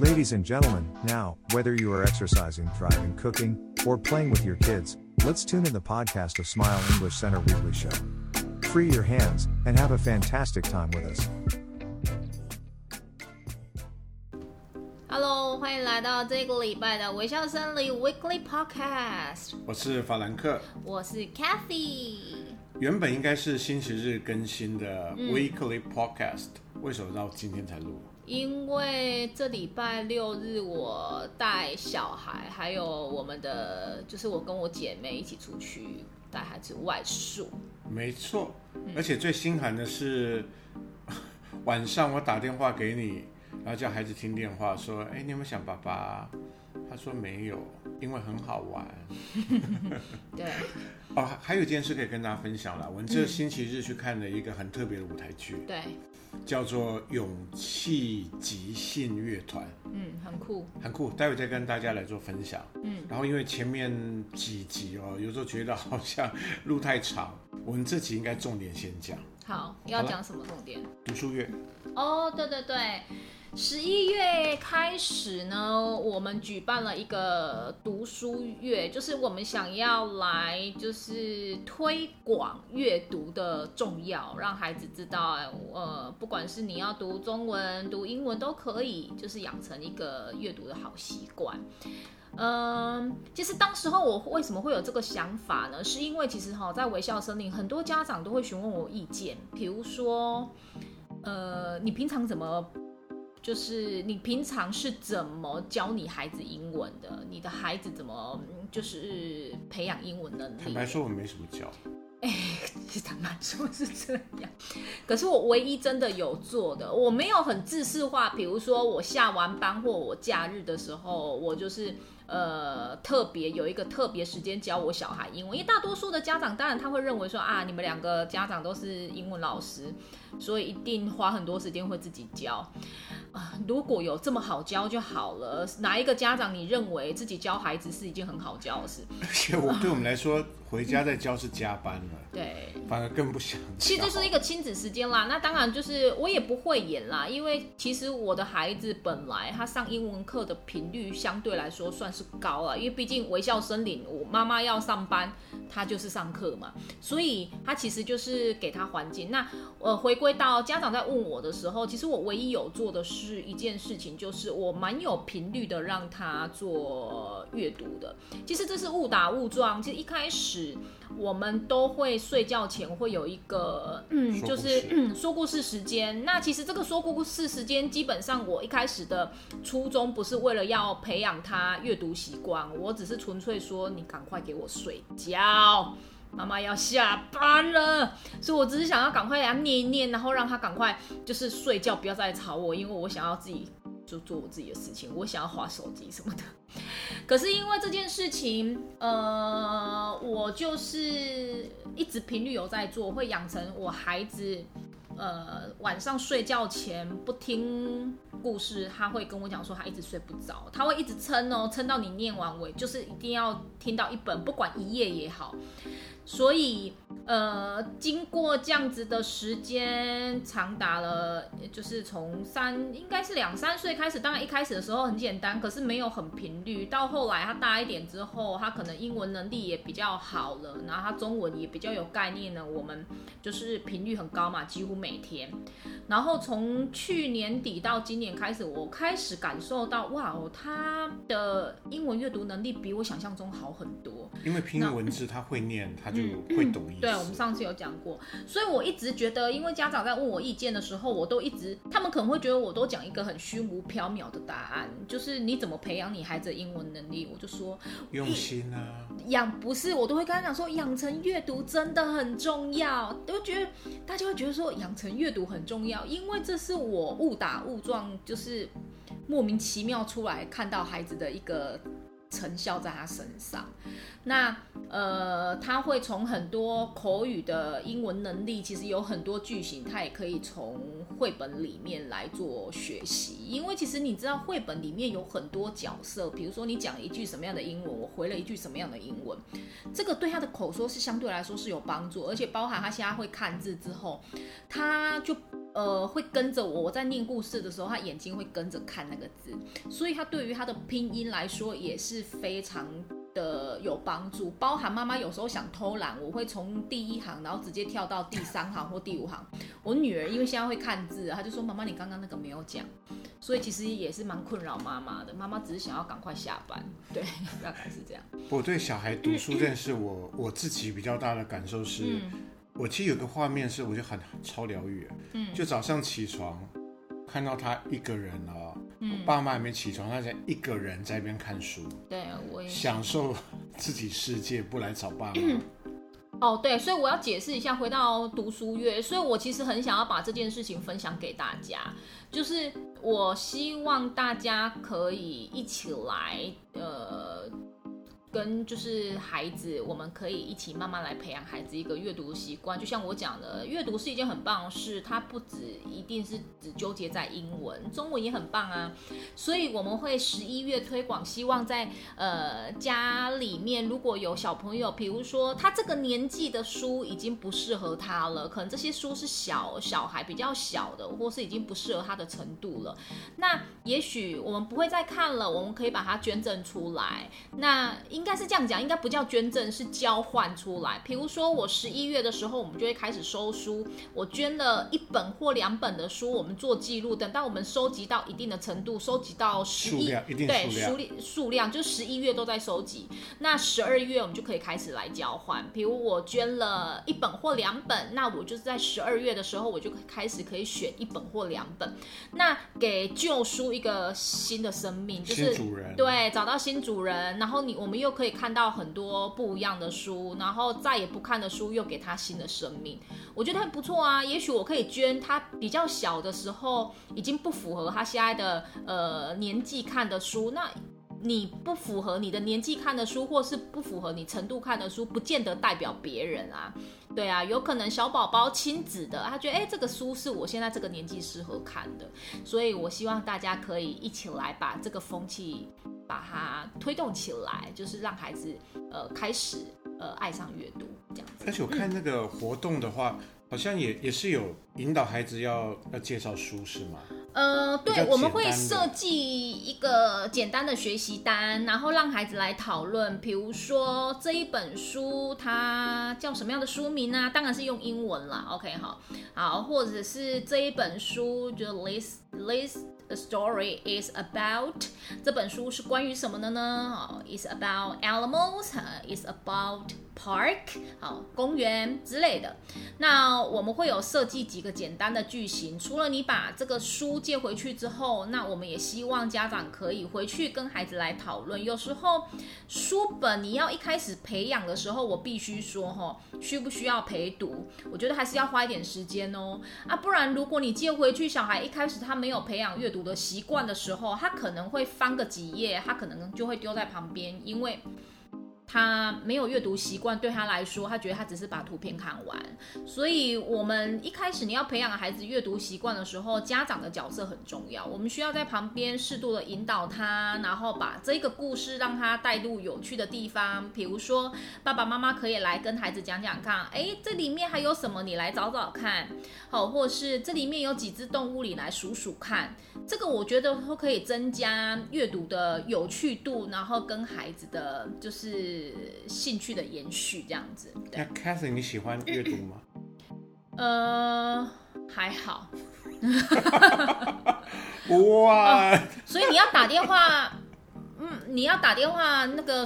Ladies and gentlemen, now, whether you are exercising, driving, cooking, or playing with your kids, let's tune in the podcast of Smile English Center Weekly Show. Free your hands and have a fantastic time with us. Hello，欢迎来到这个礼拜的微笑森林 Weekly Podcast。我是法兰克，我是 Kathy。原本应该是星期日更新的 Weekly Podcast，、嗯、为什么到今天才录？ 因为这礼拜六日我带小孩，还有我们的，就是我跟我姐妹一起出去带孩子外宿。没错，而且最心寒的是、嗯、晚上我打电话给你，然后叫孩子听电话说：“哎，你有没有想爸爸？”他说没有，因为很好玩。对。哦，还有一件事可以跟大家分享了，我们这星期日去看了一个很特别的舞台剧。对。叫做勇气即兴乐团，嗯，很酷，很酷。待会再跟大家来做分享，嗯。然后因为前面几集哦，有时候觉得好像路太长，我们这集应该重点先讲。好，要讲什么重点？读书月。哦，对对对。十一月开始呢，我们举办了一个读书月，就是我们想要来就是推广阅读的重要，让孩子知道，呃，不管是你要读中文、读英文都可以，就是养成一个阅读的好习惯。嗯，其实当时候我为什么会有这个想法呢？是因为其实哈，在微笑森林，很多家长都会询问我意见，比如说，呃，你平常怎么？就是你平常是怎么教你孩子英文的？你的孩子怎么就是培养英文能力？坦白说，我没什么教。哎，坦白说是这样。可是我唯一真的有做的，我没有很自式化。比如说，我下完班或我假日的时候，我就是呃特别有一个特别时间教我小孩英文。因为大多数的家长，当然他会认为说啊，你们两个家长都是英文老师，所以一定花很多时间会自己教。啊，如果有这么好教就好了。哪一个家长你认为自己教孩子是一件很好教的事？而且我对我们来说，回家再教是加班了，对，反而更不想。其实就是一个亲子时间啦。那当然就是我也不会演啦，因为其实我的孩子本来他上英文课的频率相对来说算是高了，因为毕竟微笑森林，我妈妈要上班，他就是上课嘛，所以他其实就是给他环境。那呃，回归到家长在问我的时候，其实我唯一有做的是。是一件事情，就是我蛮有频率的让他做阅读的。其实这是误打误撞。其实一开始我们都会睡觉前会有一个，嗯，就是嗯说故事时间。那其实这个说故事时间，基本上我一开始的初衷不是为了要培养他阅读习惯，我只是纯粹说你赶快给我睡觉。妈妈要下班了，所以我只是想要赶快给他念一念，然后让他赶快就是睡觉，不要再吵我，因为我想要自己就做我自己的事情，我想要滑手机什么的。可是因为这件事情，呃，我就是一直频率有在做，会养成我孩子，呃，晚上睡觉前不听故事，他会跟我讲说他一直睡不着，他会一直撑哦，撑到你念完尾，就是一定要听到一本，不管一页也好。所以，呃，经过这样子的时间，长达了，就是从三，应该是两三岁开始。当然，一开始的时候很简单，可是没有很频率。到后来他大一点之后，他可能英文能力也比较好了，然后他中文也比较有概念了。我们就是频率很高嘛，几乎每天。然后从去年底到今年开始，我开始感受到，哇哦，他的英文阅读能力比我想象中好很多。因为拼音文字他会念，他就。会懂意思。对，我们上次有讲过，所以我一直觉得，因为家长在问我意见的时候，我都一直，他们可能会觉得我都讲一个很虚无缥缈的答案，就是你怎么培养你孩子的英文能力，我就说用心啊，养不是，我都会跟他讲说，养成阅读真的很重要，都觉得大家会觉得说养成阅读很重要，因为这是我误打误撞，就是莫名其妙出来看到孩子的一个。成效在他身上，那呃，他会从很多口语的英文能力，其实有很多句型，他也可以从绘本里面来做学习。因为其实你知道，绘本里面有很多角色，比如说你讲一句什么样的英文，我回了一句什么样的英文，这个对他的口说是相对来说是有帮助，而且包含他现在会看字之后，他就。呃，会跟着我，我在念故事的时候，他眼睛会跟着看那个字，所以他对于他的拼音来说也是非常的有帮助。包含妈妈有时候想偷懒，我会从第一行，然后直接跳到第三行或第五行。我女儿因为现在会看字，她就说：“妈妈，你刚刚那个没有讲。”所以其实也是蛮困扰妈妈的。妈妈只是想要赶快下班，对，大概是这样。我对小孩读书这件事，我我自己比较大的感受是。嗯我其实有个画面是，我就很超疗愈，嗯，就早上起床，看到他一个人啊，嗯，爸妈还没起床，他就一个人在一边看书，对，我也享受自己世界，不来找爸妈。哦，对，所以我要解释一下，回到读书月，所以我其实很想要把这件事情分享给大家，就是我希望大家可以一起来，呃。跟就是孩子，我们可以一起慢慢来培养孩子一个阅读习惯。就像我讲的，阅读是一件很棒的事，它不止一定是只纠结在英文，中文也很棒啊。所以我们会十一月推广，希望在呃家里面如果有小朋友，比如说他这个年纪的书已经不适合他了，可能这些书是小小孩比较小的，或是已经不适合他的程度了，那也许我们不会再看了，我们可以把它捐赠出来。那应该是这样讲，应该不叫捐赠，是交换出来。比如说，我十一月的时候，我们就会开始收书。我捐了一本或两本的书，我们做记录。等到我们收集到一定的程度，收集到十一，对，数量数量就十一月都在收集。那十二月我们就可以开始来交换。比如我捐了一本或两本，那我就是在十二月的时候，我就开始可以选一本或两本。那给旧书一个新的生命，就是对，找到新主人，然后你我们又。可以看到很多不一样的书，然后再也不看的书又给他新的生命，我觉得很不错啊。也许我可以捐他比较小的时候已经不符合他现在的呃年纪看的书，那你不符合你的年纪看的书，或是不符合你程度看的书，不见得代表别人啊。对啊，有可能小宝宝亲子的，他觉得哎这个书是我现在这个年纪适合看的，所以我希望大家可以一起来把这个风气。把它推动起来，就是让孩子呃开始呃爱上阅读这样子。而且我看那个活动的话，嗯、好像也也是有引导孩子要要介绍书是吗？呃，对，我们会设计一个简单的学习单，然后让孩子来讨论。比如说这一本书它叫什么样的书名呢？啊？当然是用英文啦。OK，好，好，或者是这一本书就 list list。The story is about 这本书是关于什么的呢？It's about animals. It's about park. 好，公园之类的。那我们会有设计几个简单的句型。除了你把这个书借回去之后，那我们也希望家长可以回去跟孩子来讨论。有时候书本你要一开始培养的时候，我必须说哈，需不需要陪读？我觉得还是要花一点时间哦。啊，不然如果你借回去，小孩一开始他没有培养阅读。的习惯的时候，他可能会翻个几页，他可能就会丢在旁边，因为。他没有阅读习惯，对他来说，他觉得他只是把图片看完。所以，我们一开始你要培养孩子阅读习惯的时候，家长的角色很重要。我们需要在旁边适度的引导他，然后把这个故事让他带入有趣的地方。比如说，爸爸妈妈可以来跟孩子讲讲看，哎，这里面还有什么？你来找找看。好，或是这里面有几只动物，你来数数看。这个我觉得都可以增加阅读的有趣度，然后跟孩子的就是。兴趣的延续这样子。那 Catherine 你喜欢阅读吗？呃，还好。哇、哦！所以你要打电话，嗯，你要打电话那个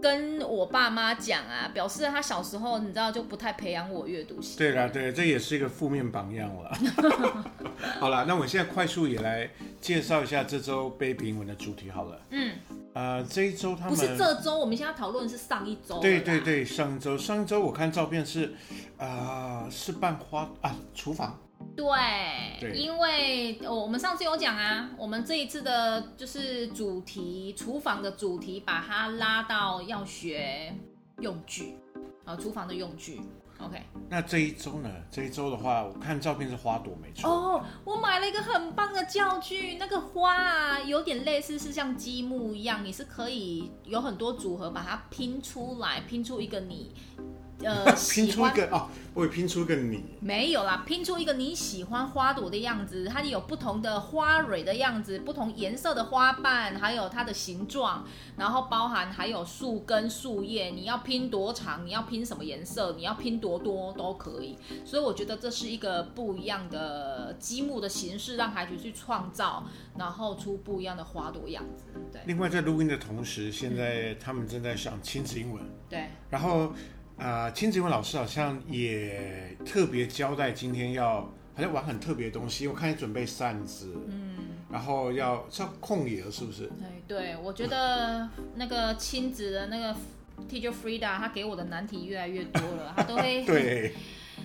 跟我爸妈讲啊，表示他小时候你知道就不太培养我阅读习惯。对啦，对，这也是一个负面榜样了。好了，那我现在快速也来介绍一下这周 Baby 英文的主题好了。嗯。呃，这一周他们不是这周，我们现在讨论的是上一周。对对对，上一周上一周我看照片是，啊、呃，是办花啊，厨房。对，对，因为我们上次有讲啊，我们这一次的就是主题，厨房的主题，把它拉到要学用具，啊，厨房的用具。OK，那这一周呢？这一周的话，我看照片是花朵没错。哦，我买了一个很棒的教具，那个花啊，有点类似是像积木一样，你是可以有很多组合把它拼出来，拼出一个你呃，拼出一个哦，我会拼出一个你。没有啦，拼出一个你喜欢花朵的样子，它有不同的花蕊的样子，不同颜色的花瓣，还有它的形状，然后包含还有树根、树叶，你要拼多长，你要拼什么颜色，你要拼多多都可以。所以我觉得这是一个不一样的积木的形式，让孩子去创造，然后出不一样的花朵样子。对。另外，在录音的同时，现在他们正在上亲子英文。对。然后。啊，亲子英文老师好像也特别交代今天要好像玩很特别的东西，我看你准备扇子，嗯，然后要是要控野了，是不是？对对，我觉得那个亲子的那个 Teacher Frida，他给我的难题越来越多了，他都会，对，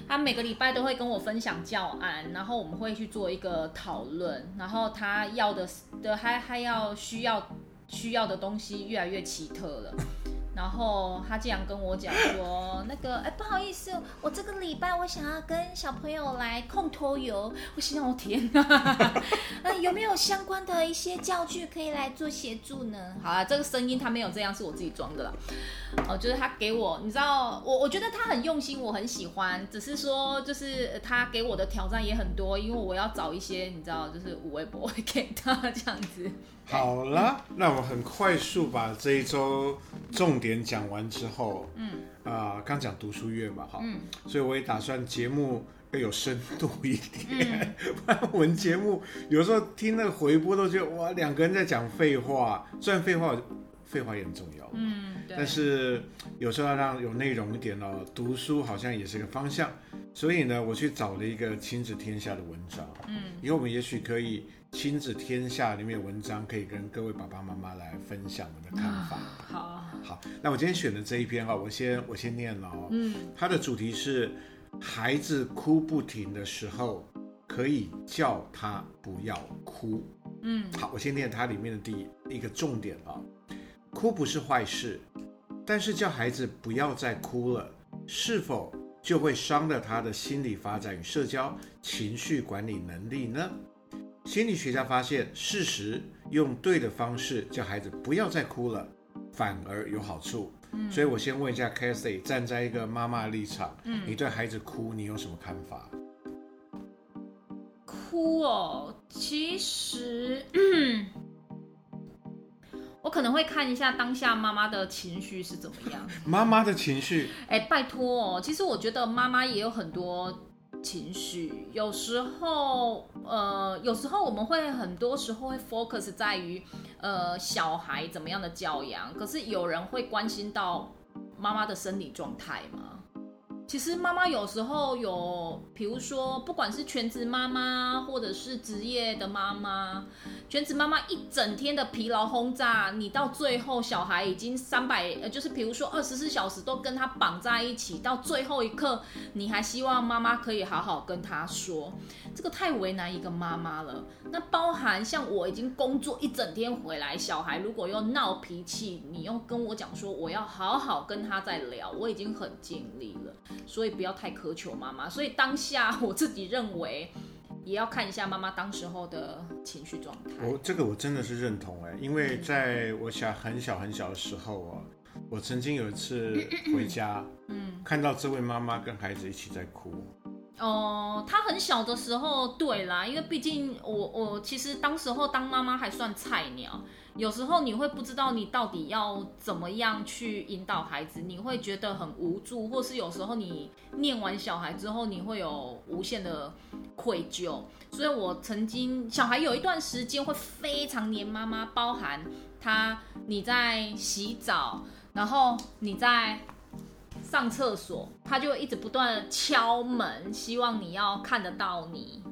他每个礼拜都会跟我分享教案，然后我们会去做一个讨论，然后他要的的还还要需要需要的东西越来越奇特了。然后他竟然跟我讲说，那个，哎，不好意思，我这个礼拜我想要跟小朋友来控拖油。我心想，我天哪，那有没有相关的一些教具可以来做协助呢？好啊，这个声音他没有这样，是我自己装的啦。哦，就是他给我，你知道，我我觉得他很用心，我很喜欢。只是说，就是他给我的挑战也很多，因为我要找一些，你知道，就是五位博会给他这样子。好了，那我很快速把这一周重点讲完之后，嗯，啊、呃，刚讲读书月嘛，哈，嗯，所以我也打算节目要有深度一点，不然我们节目有时候听那个回播都觉得哇，两个人在讲废话，虽然废话废话也很重要，嗯，但是有时候要让有内容一点哦，读书好像也是个方向，所以呢，我去找了一个亲子天下的文章，嗯，以后我们也许可以。亲子天下里面有文章可以跟各位爸爸妈妈来分享我的看法。好，好，那我今天选的这一篇哈，我先我先念了哦。嗯，它的主题是孩子哭不停的时候，可以叫他不要哭。嗯，好，我先念它里面的第一个重点啊。哭不是坏事，但是叫孩子不要再哭了，是否就会伤了他的心理发展与社交情绪管理能力呢？心理学家发现，事实用对的方式叫孩子不要再哭了，反而有好处。嗯，所以我先问一下 Cathy，站在一个妈妈的立场，嗯，你对孩子哭，你有什么看法？哭哦，其实，我可能会看一下当下妈妈的情绪是怎么样。妈妈的情绪？哎，拜托哦，其实我觉得妈妈也有很多。情绪有时候，呃，有时候我们会很多时候会 focus 在于，呃，小孩怎么样的教养，可是有人会关心到妈妈的生理状态吗？其实妈妈有时候有，比如说，不管是全职妈妈，或者是职业的妈妈，全职妈妈一整天的疲劳轰炸，你到最后小孩已经三百，呃，就是比如说二十四小时都跟他绑在一起，到最后一刻，你还希望妈妈可以好好跟他说，这个太为难一个妈妈了。那包含像我已经工作一整天回来，小孩如果又闹脾气，你又跟我讲说我要好好跟他再聊，我已经很尽力了。所以不要太苛求妈妈。所以当下我自己认为，也要看一下妈妈当时候的情绪状态。我这个我真的是认同哎，因为在我小很小很小的时候啊，我曾经有一次回家，嗯，看到这位妈妈跟孩子一起在哭。哦，她很小的时候，对啦，因为毕竟我我其实当时候当妈妈还算菜鸟。有时候你会不知道你到底要怎么样去引导孩子，你会觉得很无助，或是有时候你念完小孩之后，你会有无限的愧疚。所以我曾经小孩有一段时间会非常黏妈妈，包含他你在洗澡，然后你在上厕所，他就一直不断的敲门，希望你要看得到你。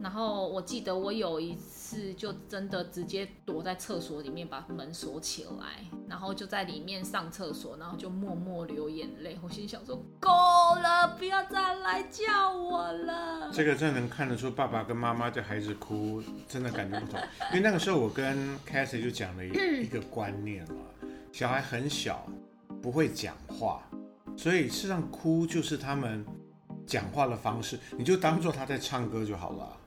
然后我记得我有一次就真的直接躲在厕所里面把门锁起来，然后就在里面上厕所，然后就默默流眼泪。我心想说够了，不要再来叫我了。这个真的能看得出爸爸跟妈妈对孩子哭真的感觉不同。因为那个时候我跟 Cassie 就讲了一一个观念嘛，小孩很小不会讲话，所以事实上哭就是他们讲话的方式，你就当做他在唱歌就好了。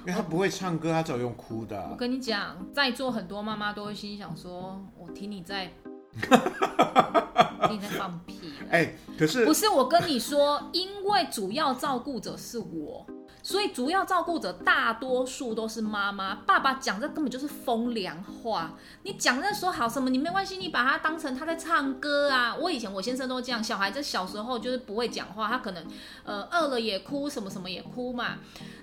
因为他不会唱歌，他只有用哭的。我跟你讲，在座很多妈妈都会心想说：“我听你在 你在放屁？哎、欸，可是不是我跟你说，因为主要照顾者是我。所以主要照顾者大多数都是妈妈，爸爸讲这根本就是风凉话。你讲那说好什么，你没关系，你把他当成他在唱歌啊。我以前我先生都这样，小孩子小时候就是不会讲话，他可能呃饿了也哭，什么什么也哭嘛。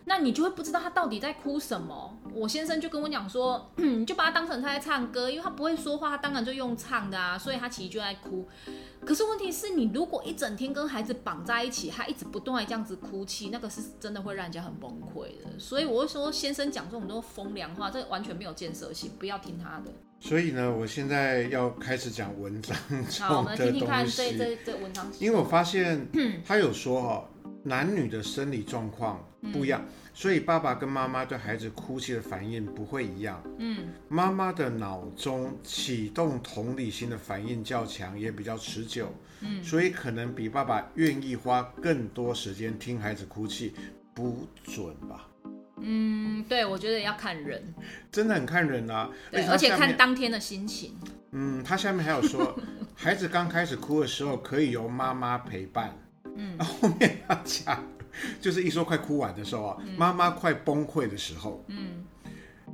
那你就会不知道他到底在哭什么。我先生就跟我讲说，你就把他当成他在唱歌，因为他不会说话，他当然就用唱的啊，所以他其实就在哭。可是问题是你如果一整天跟孩子绑在一起，他一直不断的这样子哭泣，那个是真的会让家很崩溃的。所以我会说，先生讲这种都风凉话，这完全没有建设性，不要听他的。所以呢，我现在要开始讲文章。好，我们听听看这这这文章。因为我发现 他有说哈，男女的生理状况不一样。嗯所以爸爸跟妈妈对孩子哭泣的反应不会一样。嗯，妈妈的脑中启动同理心的反应较强，也比较持久。嗯，所以可能比爸爸愿意花更多时间听孩子哭泣，不准吧？嗯，对，我觉得要看人，真的很看人啊。对，而且看当天的心情。嗯，他下面还有说，孩子刚开始哭的时候可以由妈妈陪伴。嗯，后面他讲。就是一说快哭完的时候啊，嗯、妈妈快崩溃的时候，嗯，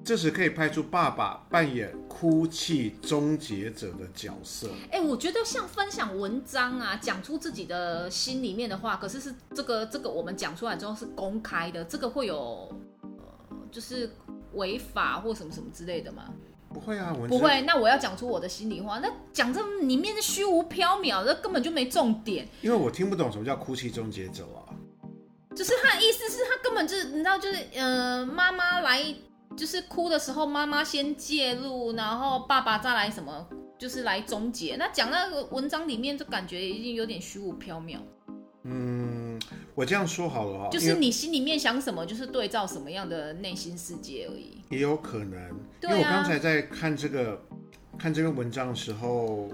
这时可以派出爸爸扮演哭泣终结者的角色。哎、欸，我觉得像分享文章啊，讲出自己的心里面的话，可是是这个这个我们讲出来之后是公开的，这个会有呃，就是违法或什么什么之类的吗？不会啊，不会。那我要讲出我的心里话，那讲这里面的虚无缥缈，那根本就没重点。因为我听不懂什么叫哭泣终结者啊。就是他的意思是他根本就是你知道，就是呃，妈妈来就是哭的时候，妈妈先介入，然后爸爸再来什么，就是来终结。那讲那个文章里面，就感觉已经有点虚无缥缈。嗯，我这样说好了哈，就是你心里面想什么，就是对照什么样的内心世界而已。也有可能，因为我刚才在看这个看这篇文章的时候，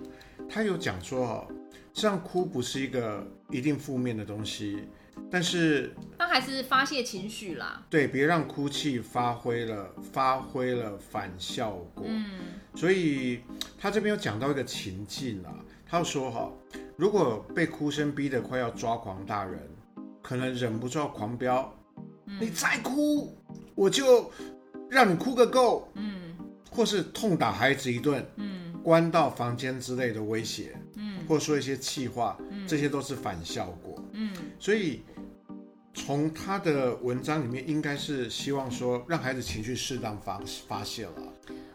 他有讲说哈，这样哭不是一个一定负面的东西。但是，那还是发泄情绪啦。对，别让哭泣发挥了发挥了反效果。嗯，所以他这边有讲到一个情境啊，他说哈，如果被哭声逼得快要抓狂，大人可能忍不住要狂飙，嗯、你再哭，我就让你哭个够。嗯，或是痛打孩子一顿，嗯，关到房间之类的威胁，嗯，或说一些气话，嗯，这些都是反效果。嗯，所以。从他的文章里面，应该是希望说让孩子情绪适当发发泄了。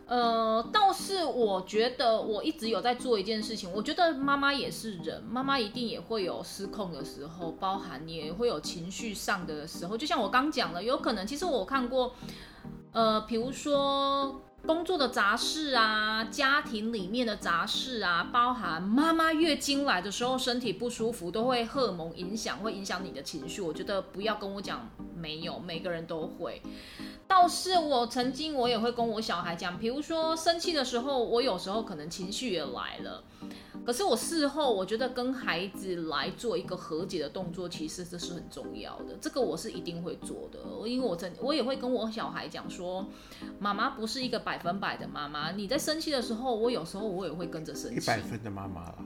呃，倒是我觉得我一直有在做一件事情，我觉得妈妈也是人，妈妈一定也会有失控的时候，包含你也会有情绪上的时候。就像我刚讲了，有可能其实我看过，呃，比如说。工作的杂事啊，家庭里面的杂事啊，包含妈妈月经来的时候身体不舒服，都会荷尔蒙影响，会影响你的情绪。我觉得不要跟我讲没有，每个人都会。倒是我曾经我也会跟我小孩讲，比如说生气的时候，我有时候可能情绪也来了。可是我事后，我觉得跟孩子来做一个和解的动作，其实这是很重要的。这个我是一定会做的，因为我真我也会跟我小孩讲说，妈妈不是一个百分百的妈妈。你在生气的时候，我有时候我也会跟着生气。一百分的妈妈啦。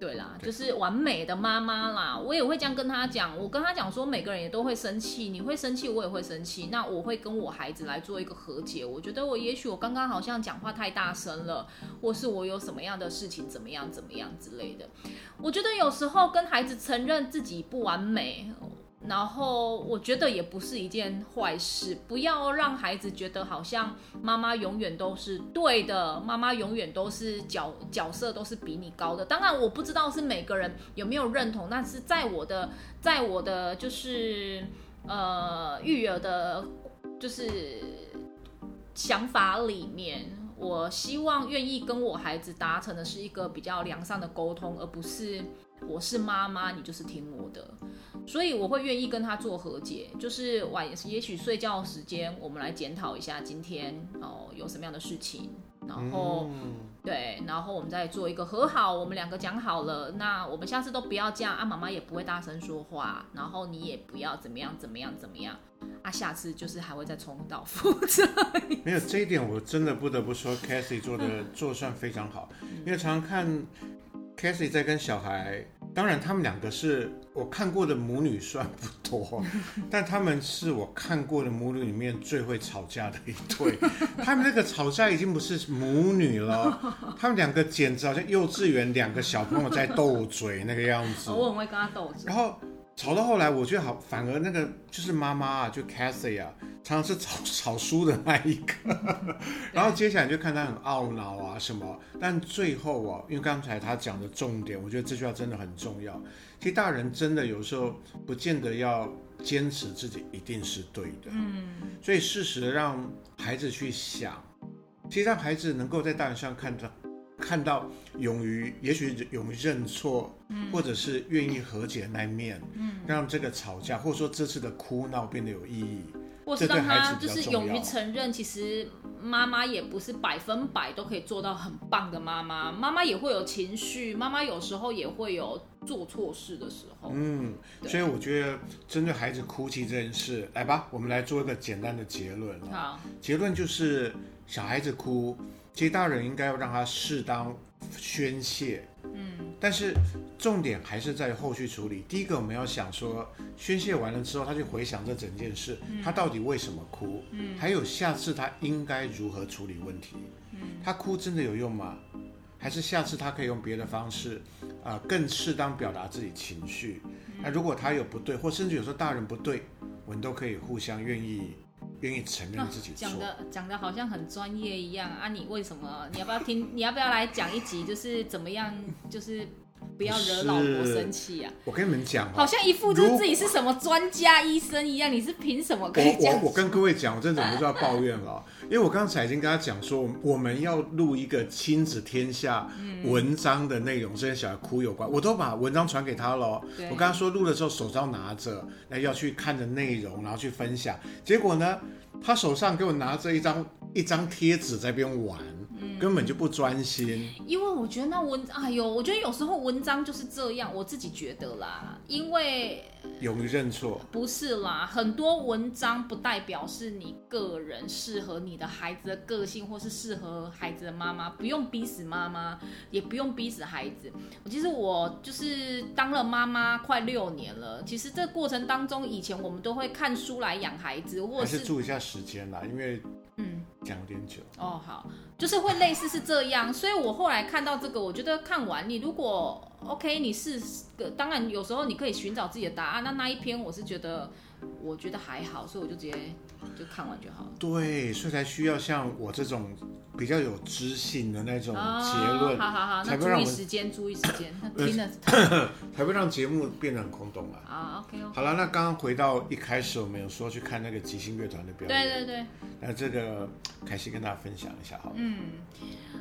对啦，就是完美的妈妈啦，我也会这样跟他讲。我跟他讲说，每个人也都会生气，你会生气，我也会生气。那我会跟我孩子来做一个和解。我觉得我也许我刚刚好像讲话太大声了，或是我有什么样的事情怎么样怎么样之类的。我觉得有时候跟孩子承认自己不完美。然后我觉得也不是一件坏事，不要让孩子觉得好像妈妈永远都是对的，妈妈永远都是角角色都是比你高的。当然我不知道是每个人有没有认同，但是在我的在我的就是呃育儿的，就是想法里面，我希望愿意跟我孩子达成的是一个比较良善的沟通，而不是我是妈妈，你就是听我的。所以我会愿意跟他做和解，就是晚也许睡觉时间，我们来检讨一下今天哦有什么样的事情，然后、嗯、对，然后我们再做一个和好，我们两个讲好了，那我们下次都不要这样啊，妈妈也不会大声说话，然后你也不要怎么样怎么样怎么样啊，下次就是还会再重蹈覆辙。没有这一点，我真的不得不说，Cathy 做的做算非常好，因为常常看 Cathy 在跟小孩。当然，他们两个是我看过的母女算不多，但他们是我看过的母女里面最会吵架的一对。他们那个吵架已经不是母女了，他们两个简直好像幼稚园两个小朋友在斗嘴那个样子。我很会跟他斗嘴。然后。吵到后来，我觉得好，反而那个就是妈妈啊，就 Cassie 啊，常常是吵吵输的那一个。然后接下来就看他很懊恼啊什么，但最后啊，因为刚才他讲的重点，我觉得这句话真的很重要。其实大人真的有时候不见得要坚持自己一定是对的，嗯，所以适时的让孩子去想，其实让孩子能够在大人上看到。看到勇于，也许勇于认错，嗯，或者是愿意和解的那一面，嗯，让这个吵架，或者说这次的哭闹变得有意义，或是让他就是勇于承认，其实妈妈也不是百分百都可以做到很棒的妈妈，妈妈也会有情绪，妈妈有时候也会有做错事的时候，嗯，所以我觉得针对孩子哭泣这件事，来吧，我们来做一个简单的结论，好，结论就是小孩子哭。其实大人应该要让他适当宣泄，嗯，但是重点还是在后续处理。第一个，我们要想说，宣泄完了之后，他去回想这整件事，他到底为什么哭？嗯，还有下次他应该如何处理问题？嗯，他哭真的有用吗？还是下次他可以用别的方式，啊，更适当表达自己情绪？那如果他有不对，或甚至有时候大人不对，我们都可以互相愿意。愿意承认自己错，讲的讲的好像很专业一样啊！你为什么？你要不要听？你要不要来讲一集？就是怎么样？就是。不要惹老婆生气啊！我跟你们讲，好像一副就是自己是什么专家医生一样。你是凭什么可以讲？我我我跟各位讲，我真的忍不住要抱怨了，因为我刚才已经跟他讲说，我们要录一个亲子天下文章的内容，跟小孩哭有关，我都把文章传给他了。我跟他说录的时候手上拿着，那要去看的内容，然后去分享。结果呢，他手上给我拿着一张一张贴纸在边玩。根本就不专心，因为我觉得那文，哎呦，我觉得有时候文章就是这样，我自己觉得啦，因为勇于认错，不是啦，很多文章不代表是你个人适合你的孩子的个性，或是适合孩子的妈妈，不用逼死妈妈，也不用逼死孩子。其实我就是当了妈妈快六年了，其实这过程当中，以前我们都会看书来养孩子，或是注意一下时间啦，因为。嗯，讲有点久哦，好，就是会类似是这样，所以我后来看到这个，我觉得看完你如果 OK，你是个，当然有时候你可以寻找自己的答案，那那一篇我是觉得，我觉得还好，所以我就直接就看完就好了。对，所以才需要像我这种。比较有知性的那种结论，好好好，那注意时间，注意时间，听了 才会让节目变得很空洞啊。啊，OK，好了，那刚刚回到一开始，我们有说去看那个即兴乐团的表演，对对对。那这个凯西跟大家分享一下好，好嗯，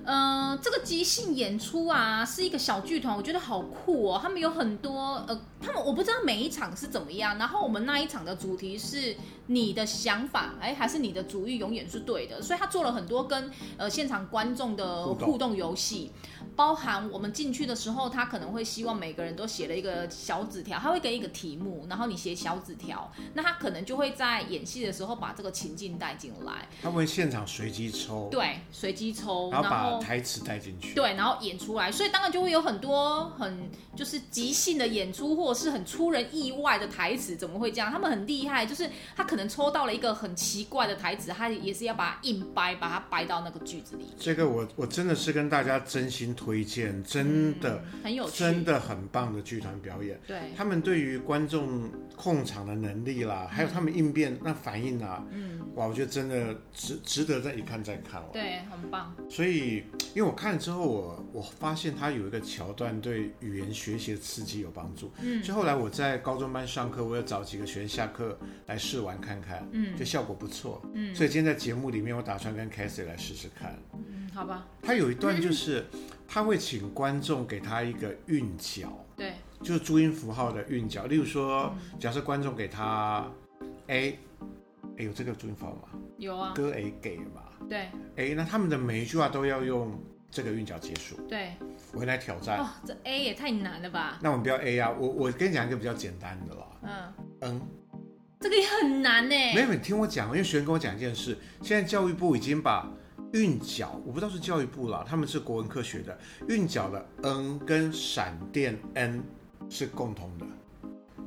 呃，这个即兴演出啊，是一个小剧团，我觉得好酷哦。他们有很多，呃，他们我不知道每一场是怎么样。然后我们那一场的主题是你的想法，哎，还是你的主意永远是对的，所以他做了很多跟呃。现场观众的互动游戏，包含我们进去的时候，他可能会希望每个人都写了一个小纸条，他会给一个题目，然后你写小纸条，那他可能就会在演戏的时候把这个情境带进来。他会现场随机抽，对，随机抽，然后把台词带进去，对，然后演出来，所以当然就会有很多很就是即兴的演出，或者是很出人意外的台词。怎么会这样？他们很厉害，就是他可能抽到了一个很奇怪的台词，他也是要把它硬掰，把它掰到那个句子里。这个我我真的是跟大家真心推荐，真的、嗯、很有趣，真的很棒的剧团表演。对，他们对于观众控场的能力啦，嗯、还有他们应变那反应啊，嗯，哇，我觉得真的值值得再一看再看。对，很棒。所以，因为我看了之后，我我发现他有一个桥段对语言学习的刺激有帮助。嗯，所以后来我在高中班上课，我要找几个学生下课来试玩看看，嗯，就效果不错。嗯，所以今天在节目里面，我打算跟 Cassie 来试试看。嗯，好吧。他有一段 就是，他会请观众给他一个韵脚，对，就是注音符号的韵脚。例如说，假设观众给他 A，哎，有这个注音符号吗？有啊。歌 A 给嘛？对。哎，那他们的每一句话都要用这个韵脚结束。对。我会来挑战。哦，这 A 也太难了吧？那我们不要 A 啊，我我跟你讲一个比较简单的了。嗯。嗯。这个也很难呢。没有，你听我讲，因为学生跟我讲一件事，现在教育部已经把韵脚，我不知道是教育部啦，他们是国文科学的，韵脚的 n 跟闪电 n 是共同的，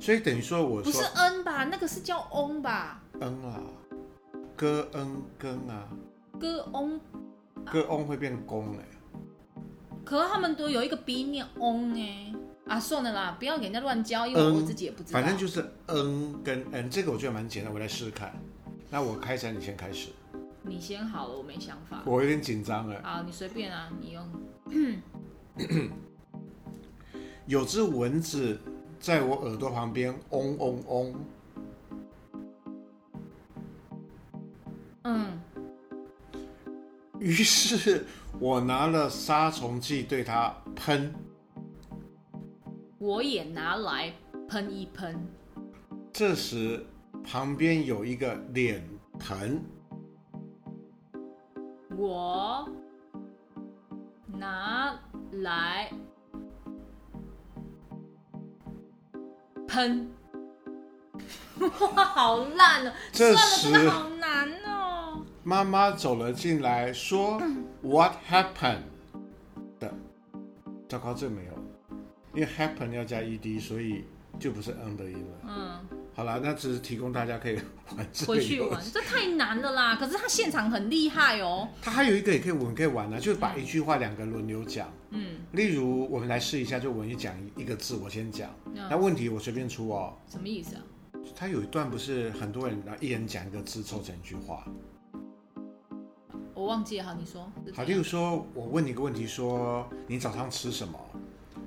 所以等于说我说不是 n 吧，那个是叫 on 吧？n 啊，歌 n 跟啊，歌 on，歌 on 会变公哎。可是他们都有一个 b 念 on 哎。啊，算了啦，不要给人家乱教，因为我自己也不知道。反正就是 n 跟 n，这个我觉得蛮简单，我来试试看。那我开始，你先开始。你先好了，我没想法。我有点紧张哎。好，你随便啊，你用。有只蚊子在我耳朵旁边嗡嗡嗡。嗯。于是我拿了杀虫剂对它喷。我也拿来喷一喷。这时，旁边有一个脸盆。我拿来喷。哇，好烂哦！这时，好难哦。妈妈走了进来，说：“What happened？” 的，糟糕，这没有。因为 happen 要加 ed，所以就不是 n 的音了。嗯，好了，那只是提供大家可以玩这个。回去玩，这太难了啦！可是他现场很厉害哦。他还有一个也可以，我们可以玩呢、啊，就是把一句话两个轮流讲。嗯，例如我们来试一下，就我一讲一个字，我先讲。嗯、那问题我随便出哦。什么意思啊？他有一段不是很多人，然后一人讲一个字凑成一句话。我忘记了，好，你说。好，例如说我问你一个问题，说你早上吃什么？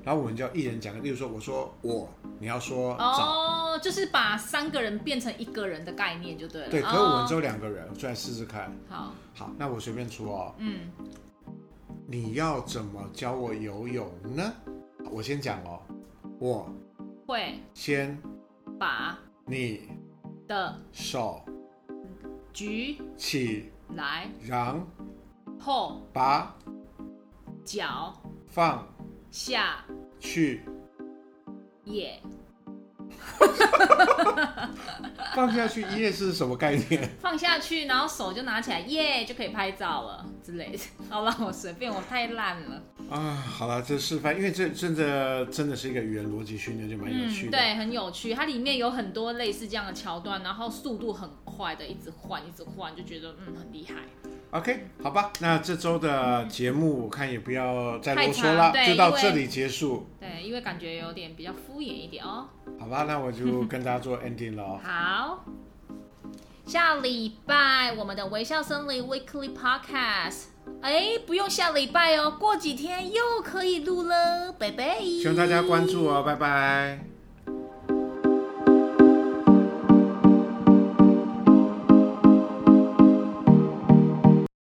然后我们就要一人讲个，例如说，我说我，你要说哦，就是把三个人变成一个人的概念就对了。对，可是我们只有两个人，出来试试看。好，好，那我随便出哦。嗯，你要怎么教我游泳呢？我先讲哦，我会先把你的手举起来，然后把脚放 下去，耶！放下去耶是什么概念？放下去，然后手就拿起来，耶，就可以拍照了之类的。好了，我随便，我太烂了。啊，好了，这示范，因为这真的真的是一个语言逻辑训练，就蛮有趣的。嗯，对，很有趣。它里面有很多类似这样的桥段，然后速度很快的，一直换，一直换，就觉得嗯很厉害。OK，好吧，那这周的节目我看也不要再啰嗦了，就到这里结束。对，因为感觉有点比较敷衍一点哦。好吧，那我就跟大家做 ending 了。好，下礼拜我们的微笑森林 Weekly Podcast，哎，不用下礼拜哦，过几天又可以录了，拜拜。希望大家关注哦，拜拜。